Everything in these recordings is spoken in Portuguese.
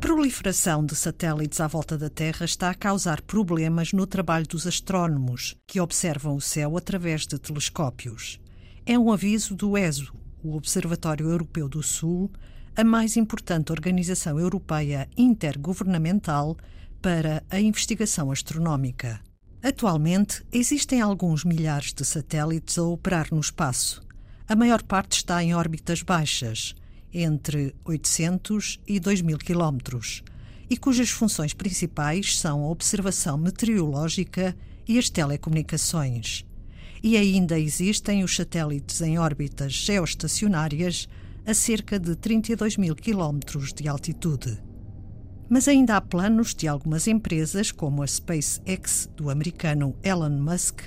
proliferação de satélites à volta da Terra está a causar problemas no trabalho dos astrónomos, que observam o céu através de telescópios. É um aviso do ESO, o Observatório Europeu do Sul, a mais importante organização europeia intergovernamental para a investigação astronómica. Atualmente, existem alguns milhares de satélites a operar no espaço. A maior parte está em órbitas baixas, entre 800 e 2000 quilómetros, e cujas funções principais são a observação meteorológica e as telecomunicações. E ainda existem os satélites em órbitas geoestacionárias a cerca de 32 mil quilómetros de altitude. Mas ainda há planos de algumas empresas, como a SpaceX do americano Elon Musk,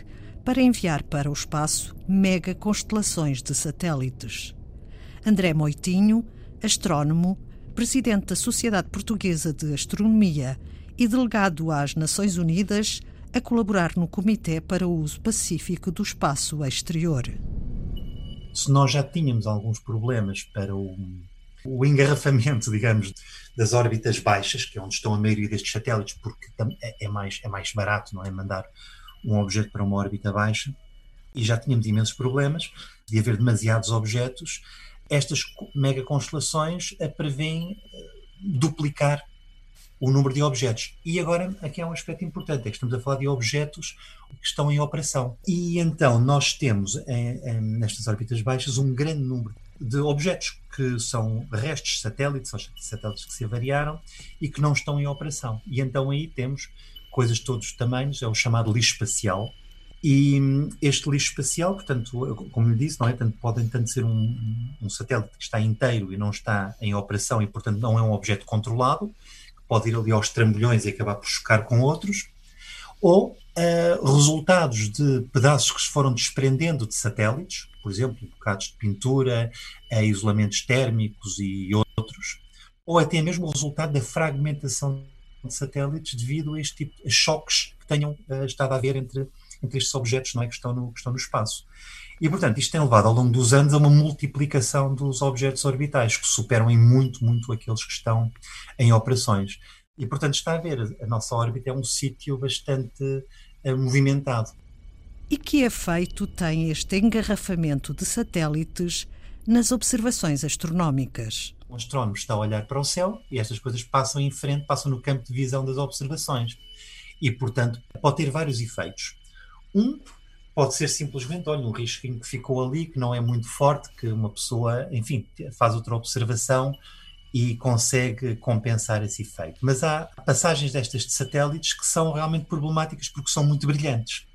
para enviar para o espaço mega constelações de satélites. André Moitinho, astrónomo, presidente da Sociedade Portuguesa de Astronomia e delegado às Nações Unidas, a colaborar no Comitê para o Uso Pacífico do Espaço Exterior. Se nós já tínhamos alguns problemas para o, o engarrafamento, digamos, das órbitas baixas, que é onde estão a maioria destes satélites, porque é, é mais, é mais barato, não é? Mandar um objeto para uma órbita baixa, e já tínhamos imensos problemas de haver demasiados objetos estas megaconstelações prevêem eh, duplicar o número de objetos. E agora, aqui há um aspecto importante, é que estamos a falar de objetos que estão em operação. E então nós temos, em, em, nestas órbitas baixas, um grande número de objetos que são restos satélites, são satélites que se avariaram e que não estão em operação. E então aí temos coisas de todos os tamanhos, é o chamado lixo espacial, e este lixo espacial, portanto, como lhe disse, não é? Tanto, podem tanto ser um, um, satélite que está inteiro e não está em operação e, portanto, não é um objeto controlado, que pode ir ali aos trambolhões e acabar por chocar com outros, ou uh, resultados de pedaços que se foram desprendendo de satélites, por exemplo, bocados de pintura, uh, isolamentos térmicos e outros, ou até mesmo o resultado da fragmentação de satélites devido a este tipo de choques que tenham uh, estado a haver entre entre estes objetos não é, que, estão no, que estão no espaço. E, portanto, isto tem levado ao longo dos anos a uma multiplicação dos objetos orbitais, que superam em muito, muito aqueles que estão em operações. E, portanto, está a ver, a nossa órbita é um sítio bastante uh, movimentado. E que efeito tem este engarrafamento de satélites nas observações astronómicas? O astrónomo está a olhar para o céu e estas coisas passam em frente, passam no campo de visão das observações. E, portanto, pode ter vários efeitos. Um pode ser simplesmente, olha, um risquinho que ficou ali, que não é muito forte, que uma pessoa, enfim, faz outra observação e consegue compensar esse efeito. Mas há passagens destas de satélites que são realmente problemáticas porque são muito brilhantes.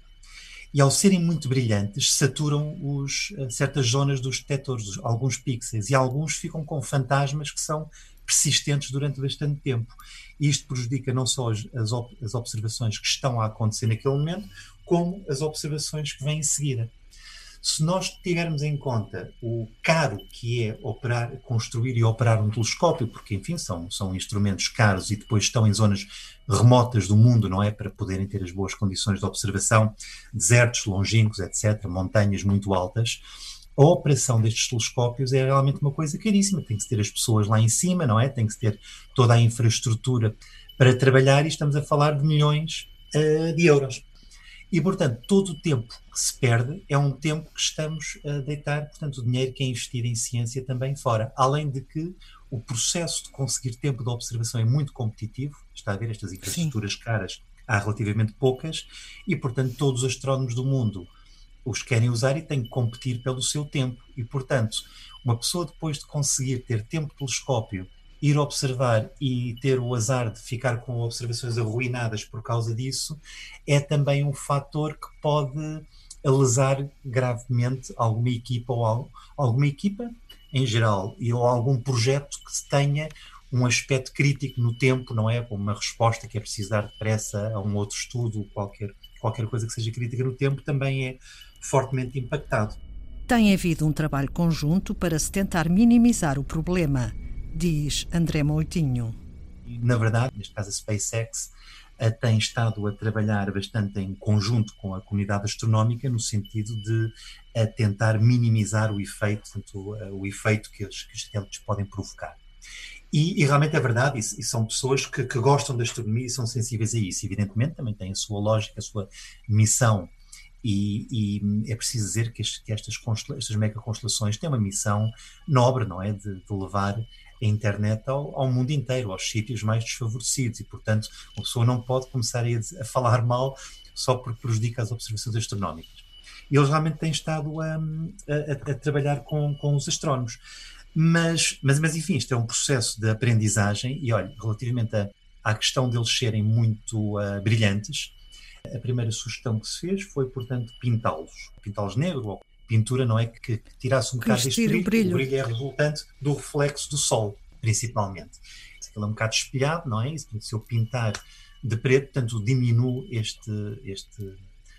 E ao serem muito brilhantes, saturam os, eh, certas zonas dos detectores, alguns pixels, e alguns ficam com fantasmas que são persistentes durante bastante tempo. E isto prejudica não só as, as observações que estão a acontecer naquele momento, como as observações que vêm em seguida. Se nós tivermos em conta o caro que é operar, construir e operar um telescópio, porque enfim são, são instrumentos caros e depois estão em zonas remotas do mundo, não é? Para poderem ter as boas condições de observação, desertos longínquos, etc., montanhas muito altas. A operação destes telescópios é realmente uma coisa caríssima. Tem que ter as pessoas lá em cima, não é? Tem que ter toda a infraestrutura para trabalhar e estamos a falar de milhões uh, de euros. E, portanto, todo o tempo que se perde é um tempo que estamos a deitar, portanto, o dinheiro que é investido em ciência também fora. Além de que o processo de conseguir tempo de observação é muito competitivo, está a ver estas infraestruturas Sim. caras, há relativamente poucas, e, portanto, todos os astrónomos do mundo os querem usar e têm que competir pelo seu tempo. E, portanto, uma pessoa depois de conseguir ter tempo de telescópio ir observar e ter o azar de ficar com observações arruinadas por causa disso é também um fator que pode lesar gravemente alguma equipa ou alguma equipa em geral ou algum projeto que tenha um aspecto crítico no tempo, não é? Uma resposta que é preciso dar depressa a um outro estudo, qualquer, qualquer coisa que seja crítica no tempo, também é fortemente impactado. Tem havido um trabalho conjunto para se tentar minimizar o problema diz André Moutinho. Na verdade, neste caso a SpaceX eh, tem estado a trabalhar bastante em conjunto com a comunidade astronómica no sentido de a tentar minimizar o efeito, portanto, o efeito que os, que os satélites podem provocar. E, e, realmente é verdade, e, e são pessoas que, que, gostam da astronomia e são sensíveis a isso. Evidentemente, também têm a sua lógica, a sua missão. E, e é preciso dizer que, este, que estas, estas mega constelações têm uma missão nobre, não é? De, de levar a internet ao, ao, mundo inteiro, aos sítios mais desfavorecidos. E, portanto, uma pessoa não pode começar a, a falar mal só porque prejudica as observações astronómicas. E eles realmente têm estado a, a, a trabalhar com, com os astrónomos. Mas, mas, mas, enfim, isto é um processo de aprendizagem e, olha, relativamente à questão deles serem muito uh, brilhantes, a primeira sugestão que se fez foi, portanto, pintá-los. Pintá-los negro, ou pintura, não é? Que, que tirasse um bocado deste brilho. brilho. O brilho é resultante do reflexo do sol, principalmente. Aquilo é um bocado espelhado, não é? E, se eu pintar de preto, portanto, diminui este, este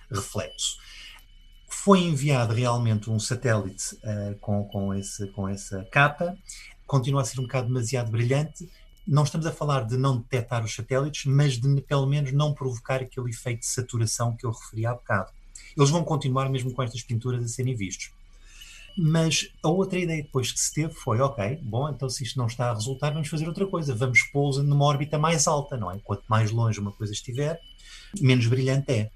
reflexo. Foi enviado realmente um satélite uh, com, com, esse, com essa capa, continua a ser um bocado demasiado brilhante. Não estamos a falar de não detectar os satélites, mas de pelo menos não provocar aquele efeito de saturação que eu referi há bocado. Eles vão continuar mesmo com estas pinturas a serem vistos. Mas a outra ideia depois que se teve foi, ok, bom, então se isto não está a resultar, vamos fazer outra coisa, vamos pô-los numa órbita mais alta, não é? Quanto mais longe uma coisa estiver, menos brilhante é.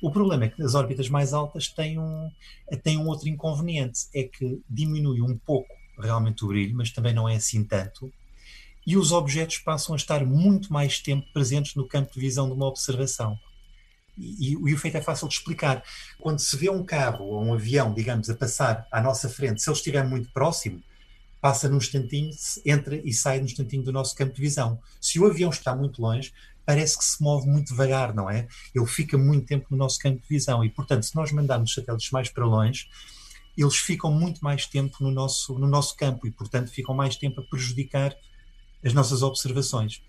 O problema é que as órbitas mais altas têm um, têm um outro inconveniente, é que diminui um pouco realmente o brilho, mas também não é assim tanto, e os objetos passam a estar muito mais tempo presentes no campo de visão de uma observação. E, e, o efeito é fácil de explicar. Quando se vê um carro ou um avião, digamos, a passar à nossa frente, se ele estiver muito próximo, passa num instantinho, entra e sai num instantinho do nosso campo de visão. Se o avião está muito longe, parece que se move muito devagar, não é? Ele fica muito tempo no nosso campo de visão e, portanto, se nós mandarmos satélites mais para longe, eles ficam muito mais tempo no nosso, no nosso campo e, portanto, ficam mais tempo a prejudicar as nossas observações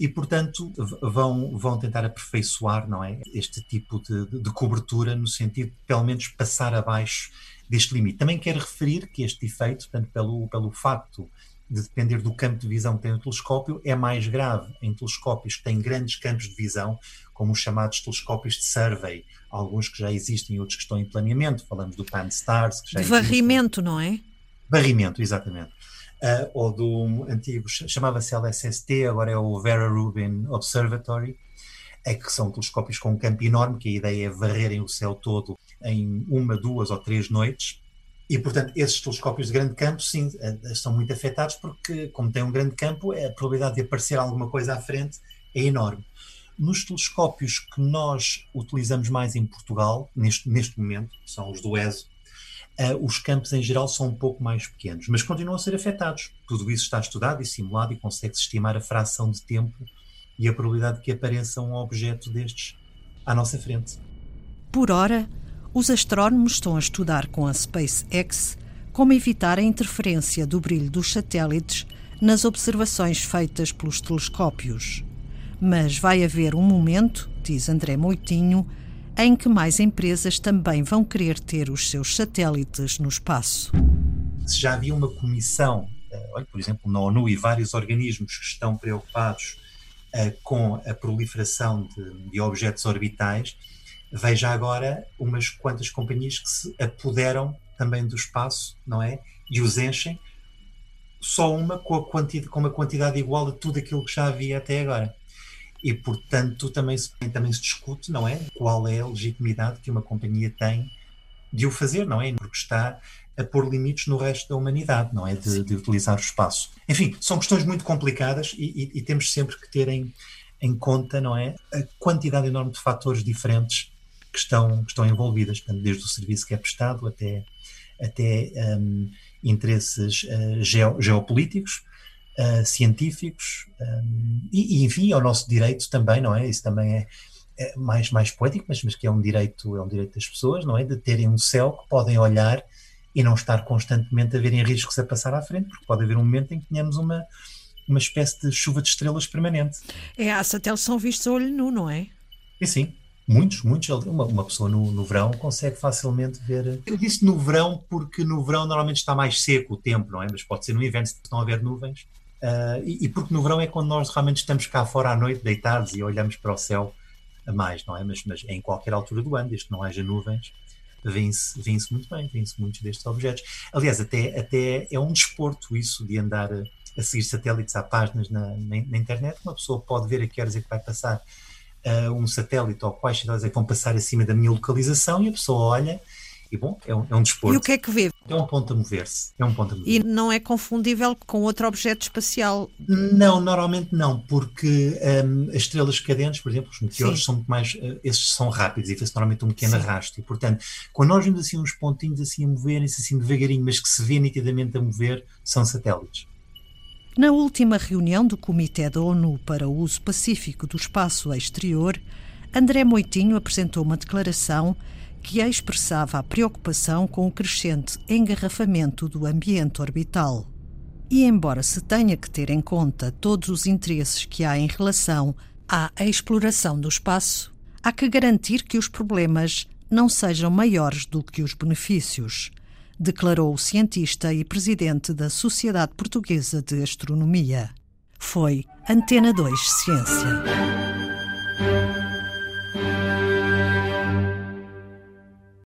e, portanto, vão, vão tentar aperfeiçoar não é, este tipo de, de, cobertura no sentido de, pelo menos, passar abaixo deste limite. Também quero referir que este efeito, tanto pelo, pelo facto de depender do campo de visão que tem o telescópio, é mais grave em telescópios que têm grandes campos de visão, como os chamados telescópios de survey, alguns que já existem e outros que estão em planeamento, falamos do Pan-STARRS. De varrimento, não é? Varrimento, exatamente uh, ou do antigo, chamava-se LSST, agora é o Vera Rubin Observatory, é que são telescópios com um campo enorme, que a ideia é varrerem o céu todo em uma, duas ou três noites. E, portanto, esses telescópios de grande campo, sim, estão muito afetados porque, como tem um grande campo, a probabilidade de aparecer alguma coisa à frente é enorme. Nos telescópios que nós utilizamos mais em Portugal, neste, neste momento, são os do ESO, uh, os campos em geral são um pouco mais pequenos, mas continuam a ser afetados. Tudo isso está estudado e simulado e consegue-se estimar a fração de tempo e a probabilidade de que apareça um objeto destes à nossa frente. Por hora, os astrónomos estão a estudar com a SpaceX como evitar a interferência do brilho dos satélites nas observações feitas pelos telescópios. Mas vai haver um momento, diz André Moitinho, em que mais empresas também vão querer ter os seus satélites no espaço. Se já havia uma comissão, eh, por exemplo, na ONU e vários organismos que estão preocupados eh, com a proliferação de, de objetos orbitais, veja agora umas quantas companhias que se apoderam também do espaço, não é? E os enchem, só uma com, a quantidade, com uma quantidade igual a tudo aquilo que já havia até agora e, portanto, também se, também se discute, não é? Qual é a legitimidade que uma companhia tem de o fazer, não é? Porque está a pôr limites no resto da humanidade, não é? De, de utilizar o espaço. Enfim, são questões muito complicadas e, e, e temos sempre que ter em, em, conta, não é? A quantidade enorme de fatores diferentes que estão, que estão envolvidas, portanto, desde o serviço que é prestado até, até um, interesses uh, geopolíticos, uh, científicos um, e, e, enfim, ao nosso direito também, não é? Isso também é, é, mais, mais poético, mas, mas que é um direito, é um direito das pessoas, não é? De terem um céu que podem olhar e não estar constantemente a verem riscos a passar à frente, porque pode haver um momento em que tenhamos uma, uma espécie de chuva de estrelas permanente. É, há satélites são vistos a olho nu, não é? E sim, muitos, muitos. Uma, uma pessoa no, no, verão consegue facilmente ver. Eu disse no verão porque no verão normalmente está mais seco o tempo, não é? Mas pode ser no inverno, se estão a haver nuvens, Uh, e, e, porque no verão é quando nós realmente estamos cá fora à noite, deitados e olhamos para o céu a mais, não é? Mas, mas em qualquer altura do ano, desde que não haja nuvens, vêm-se vêm muito bem, vêm-se muitos destes objetos. Aliás, até, até é um desporto isso de andar a seguir satélites há páginas na, na, na, internet, uma pessoa pode ver a que horas é que vai passar uh, um satélite ou quais satélites é que vão passar acima da minha localização e a pessoa olha e bom, é um, é um desporto. E o que é que vê? É um ponto a mover-se. É um ponto a mover E não é confundível com outro objeto espacial? Não, normalmente não, porque um, as estrelas cadentes, por exemplo, os meteoros, Sim. são muito mais. Uh, esses são rápidos e faz normalmente um pequeno Sim. arrasto. E, portanto, quando nós vemos assim uns pontinhos assim a moverem-se assim devagarinho, mas que se vê nitidamente a mover, são satélites. Na última reunião do Comitê da ONU para o Uso Pacífico do Espaço Exterior, André Moitinho apresentou uma declaração que expressava a preocupação com o crescente engarrafamento do ambiente orbital. E embora se tenha que ter em conta todos os interesses que há em relação à exploração do espaço, há que garantir que os problemas não sejam maiores do que os benefícios, declarou o cientista e presidente da Sociedade Portuguesa de Astronomia. Foi Antena 2 Ciência.